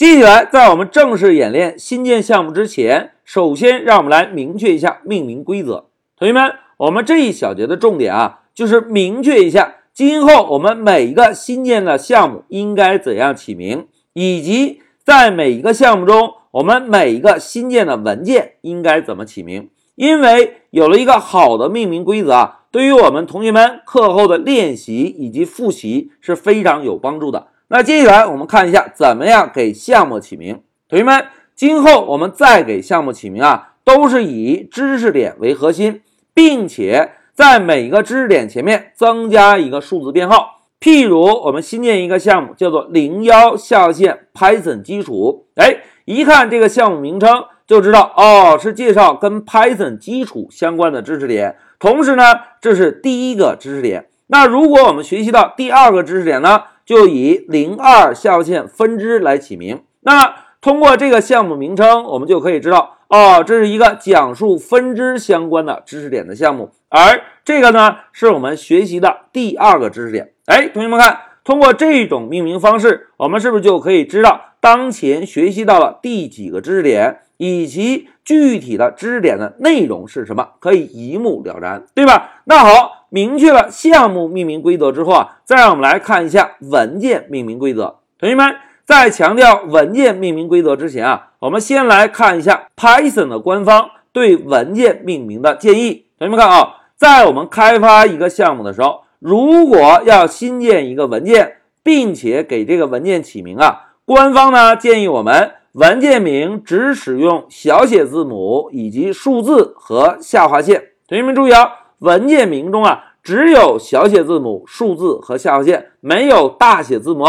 接下来，在我们正式演练新建项目之前，首先让我们来明确一下命名规则。同学们，我们这一小节的重点啊，就是明确一下今后我们每一个新建的项目应该怎样起名，以及在每一个项目中，我们每一个新建的文件应该怎么起名。因为有了一个好的命名规则啊，对于我们同学们课后的练习以及复习是非常有帮助的。那接下来我们看一下怎么样给项目起名。同学们，今后我们再给项目起名啊，都是以知识点为核心，并且在每个知识点前面增加一个数字编号。譬如我们新建一个项目，叫做零幺下划线 Python 基础。哎，一看这个项目名称就知道哦，是介绍跟 Python 基础相关的知识点。同时呢，这是第一个知识点。那如果我们学习到第二个知识点呢？就以零二下划线分支来起名。那通过这个项目名称，我们就可以知道，哦，这是一个讲述分支相关的知识点的项目。而这个呢，是我们学习的第二个知识点。哎，同学们看，通过这种命名方式，我们是不是就可以知道当前学习到了第几个知识点，以及具体的知识点的内容是什么，可以一目了然，对吧？那好。明确了项目命名规则之后啊，再让我们来看一下文件命名规则。同学们，在强调文件命名规则之前啊，我们先来看一下 Python 的官方对文件命名的建议。同学们看啊，在我们开发一个项目的时候，如果要新建一个文件，并且给这个文件起名啊，官方呢建议我们文件名只使用小写字母以及数字和下划线。同学们注意啊。文件名中啊，只有小写字母、数字和下划线，没有大写字母，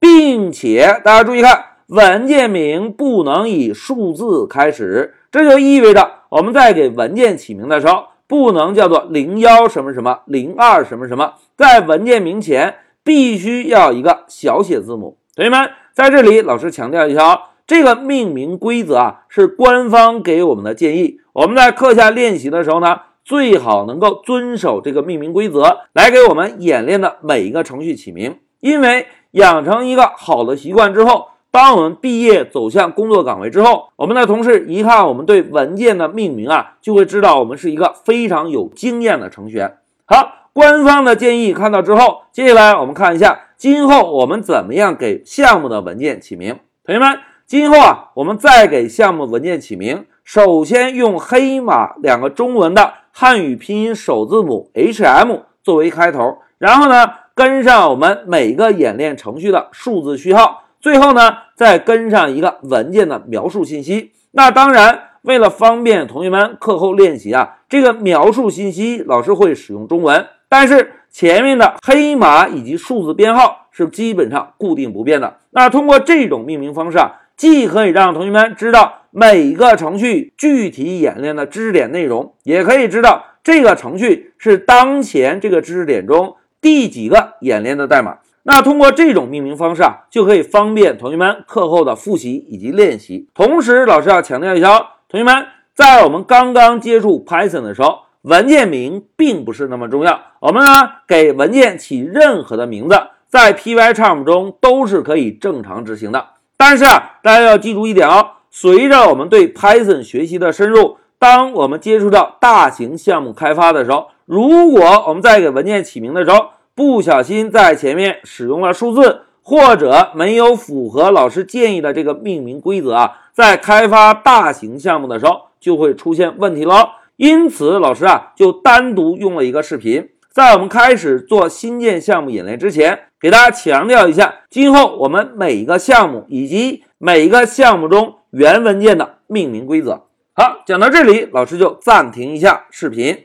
并且大家注意看，文件名不能以数字开始，这就意味着我们在给文件起名的时候，不能叫做零幺什么什么、零二什么什么，在文件名前必须要一个小写字母。同学们，在这里老师强调一下啊，这个命名规则啊是官方给我们的建议，我们在课下练习的时候呢。最好能够遵守这个命名规则，来给我们演练的每一个程序起名。因为养成一个好的习惯之后，当我们毕业走向工作岗位之后，我们的同事一看我们对文件的命名啊，就会知道我们是一个非常有经验的程序员。好，官方的建议看到之后，接下来我们看一下今后我们怎么样给项目的文件起名。同学们，今后啊，我们再给项目文件起名，首先用黑马两个中文的。汉语拼音首字母 H M 作为开头，然后呢跟上我们每个演练程序的数字序号，最后呢再跟上一个文件的描述信息。那当然，为了方便同学们课后练习啊，这个描述信息老师会使用中文，但是前面的黑马以及数字编号是基本上固定不变的。那通过这种命名方式啊，既可以让同学们知道。每个程序具体演练的知识点内容，也可以知道这个程序是当前这个知识点中第几个演练的代码。那通过这种命名方式啊，就可以方便同学们课后的复习以及练习。同时，老师要强调一下，同学们在我们刚刚接触 Python 的时候，文件名并不是那么重要。我们呢给文件起任何的名字，在 Pycharm 中都是可以正常执行的。但是啊，大家要记住一点哦。随着我们对 Python 学习的深入，当我们接触到大型项目开发的时候，如果我们在给文件起名的时候不小心在前面使用了数字，或者没有符合老师建议的这个命名规则啊，在开发大型项目的时候就会出现问题喽。因此，老师啊就单独用了一个视频，在我们开始做新建项目演练之前，给大家强调一下，今后我们每一个项目以及每一个项目中。原文件的命名规则。好，讲到这里，老师就暂停一下视频。